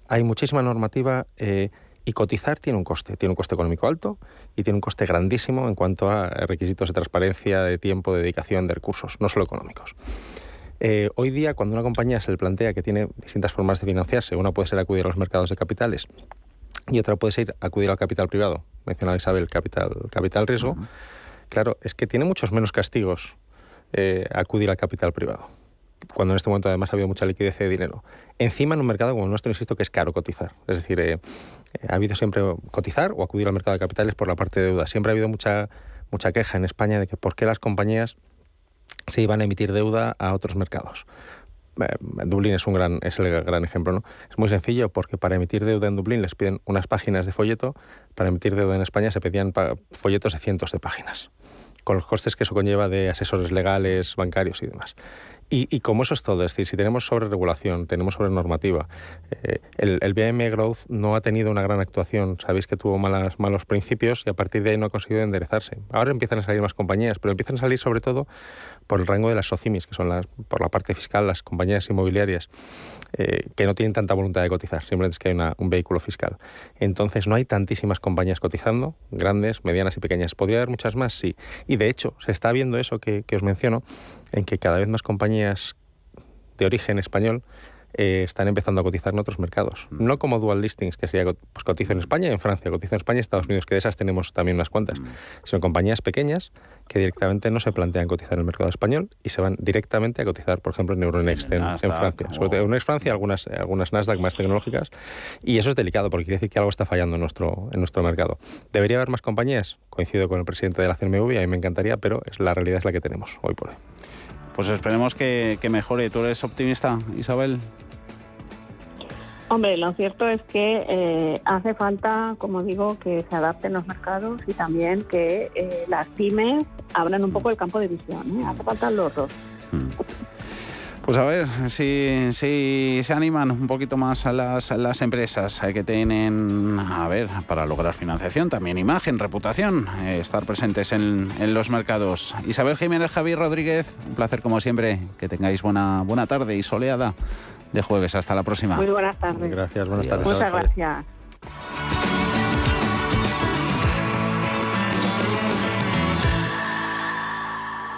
Hay muchísima normativa eh, Y cotizar tiene un coste, tiene un coste económico alto y tiene un coste grandísimo en cuanto a requisitos de transparencia, de tiempo, de dedicación, de recursos, no solo económicos. Eh, hoy día, cuando una compañía se le plantea que tiene distintas formas de financiarse, una puede ser acudir a los mercados de capitales y otra puede ser acudir al capital privado, mencionaba Isabel, capital, capital riesgo, claro, es que tiene muchos menos castigos eh, acudir al capital privado cuando en este momento además ha habido mucha liquidez de dinero. Encima en un mercado como el nuestro, insisto, que es caro cotizar. Es decir, eh, ha habido siempre cotizar o acudir al mercado de capitales por la parte de deuda. Siempre ha habido mucha, mucha queja en España de que por qué las compañías se iban a emitir deuda a otros mercados. Eh, Dublín es un gran es el gran ejemplo, ¿no? Es muy sencillo porque para emitir deuda en Dublín les piden unas páginas de folleto, para emitir deuda en España se pedían folletos de cientos de páginas, con los costes que eso conlleva de asesores legales, bancarios y demás. Y, como eso es todo, es decir, si tenemos sobre regulación, tenemos sobre normativa, eh, el, el, BM Growth no ha tenido una gran actuación, sabéis que tuvo malas, malos principios y a partir de ahí no ha conseguido enderezarse. Ahora empiezan a salir más compañías, pero empiezan a salir sobre todo por el rango de las SOCIMIS, que son las, por la parte fiscal, las compañías inmobiliarias, eh, que no tienen tanta voluntad de cotizar, simplemente es que hay un vehículo fiscal. Entonces no hay tantísimas compañías cotizando, grandes, medianas y pequeñas. ¿Podría haber muchas más? Sí. Y de hecho, se está viendo eso que, que os menciono, en que cada vez más compañías de origen español eh, están empezando a cotizar en otros mercados. Mm. No como dual listings, que sería pues, cotizo en España y en Francia, cotizo en España y Estados Unidos, que de esas tenemos también unas cuantas, mm. sino compañías pequeñas que directamente no se plantean cotizar en el mercado español y se van directamente a cotizar, por ejemplo, en Euronext en, Francia. Sobre todo Euronext Francia, algunas, algunas Nasdaq más tecnológicas. Y eso es delicado porque quiere decir que algo está fallando en nuestro, en nuestro mercado. ¿Debería haber más compañías? Coincido con el presidente de la CNMV, a mí me encantaría, pero es, la realidad es la que tenemos hoy por hoy. Pues esperemos que, mejore. ¿Tú eres optimista, Isabel? Hombre, lo cierto es que eh, hace falta, como digo, que se adapten los mercados y también que eh, las pymes abran un poco el campo de visión. ¿eh? Hace falta los dos. Mm. Pues a ver si, si se animan un poquito más a las, las empresas que tienen, a ver, para lograr financiación, también imagen, reputación, eh, estar presentes en, en, los mercados. Isabel Jiménez, Javier Rodríguez, un placer como siempre, que tengáis buena, buena tarde y soleada de jueves. Hasta la próxima. Muy buenas tardes. Gracias, buenas tardes. Muchas gracias.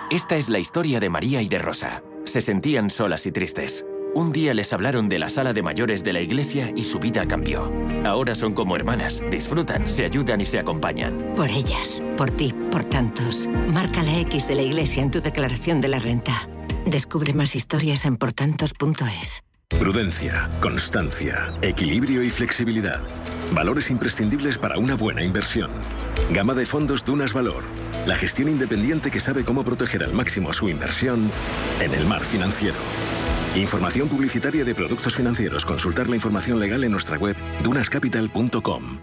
Esta es la historia de María y de Rosa. Se sentían solas y tristes. Un día les hablaron de la sala de mayores de la iglesia y su vida cambió. Ahora son como hermanas, disfrutan, se ayudan y se acompañan. Por ellas, por ti, por tantos. Marca la X de la iglesia en tu declaración de la renta. Descubre más historias en portantos.es. Prudencia, constancia, equilibrio y flexibilidad. Valores imprescindibles para una buena inversión. Gama de fondos Dunas Valor la gestión independiente que sabe cómo proteger al máximo su inversión en el mar financiero. Información publicitaria de productos financieros. Consultar la información legal en nuestra web dunascapital.com.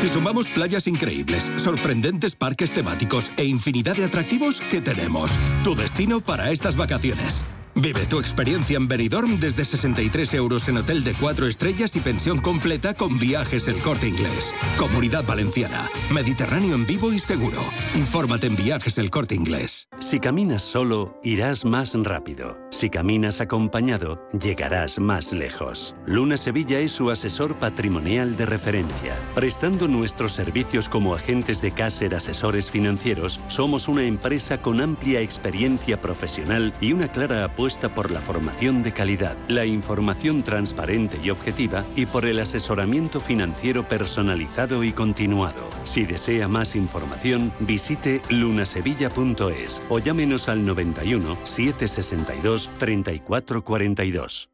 Si sumamos playas increíbles, sorprendentes parques temáticos e infinidad de atractivos, ¿qué tenemos? Tu destino para estas vacaciones. Vive tu experiencia en Benidorm desde 63 euros en hotel de 4 estrellas y pensión completa con viajes El Corte Inglés. Comunidad Valenciana. Mediterráneo en vivo y seguro. Infórmate en viajes El Corte Inglés. Si caminas solo, irás más rápido. Si caminas acompañado, llegarás más lejos. Luna Sevilla es su asesor patrimonial de referencia. Prestando nuestros servicios como agentes de Caser Asesores Financieros, somos una empresa con amplia experiencia profesional y una clara por la formación de calidad, la información transparente y objetiva y por el asesoramiento financiero personalizado y continuado. Si desea más información, visite lunasevilla.es o llámenos al 91 762 3442.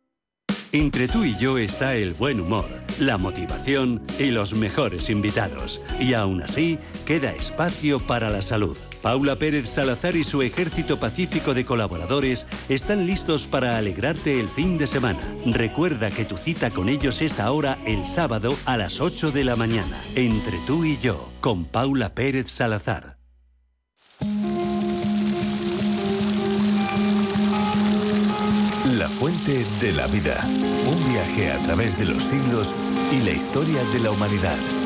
Entre tú y yo está el buen humor, la motivación y los mejores invitados. Y aún así, queda espacio para la salud. Paula Pérez Salazar y su ejército pacífico de colaboradores están listos para alegrarte el fin de semana. Recuerda que tu cita con ellos es ahora el sábado a las 8 de la mañana, entre tú y yo, con Paula Pérez Salazar. La fuente de la vida. Un viaje a través de los siglos y la historia de la humanidad.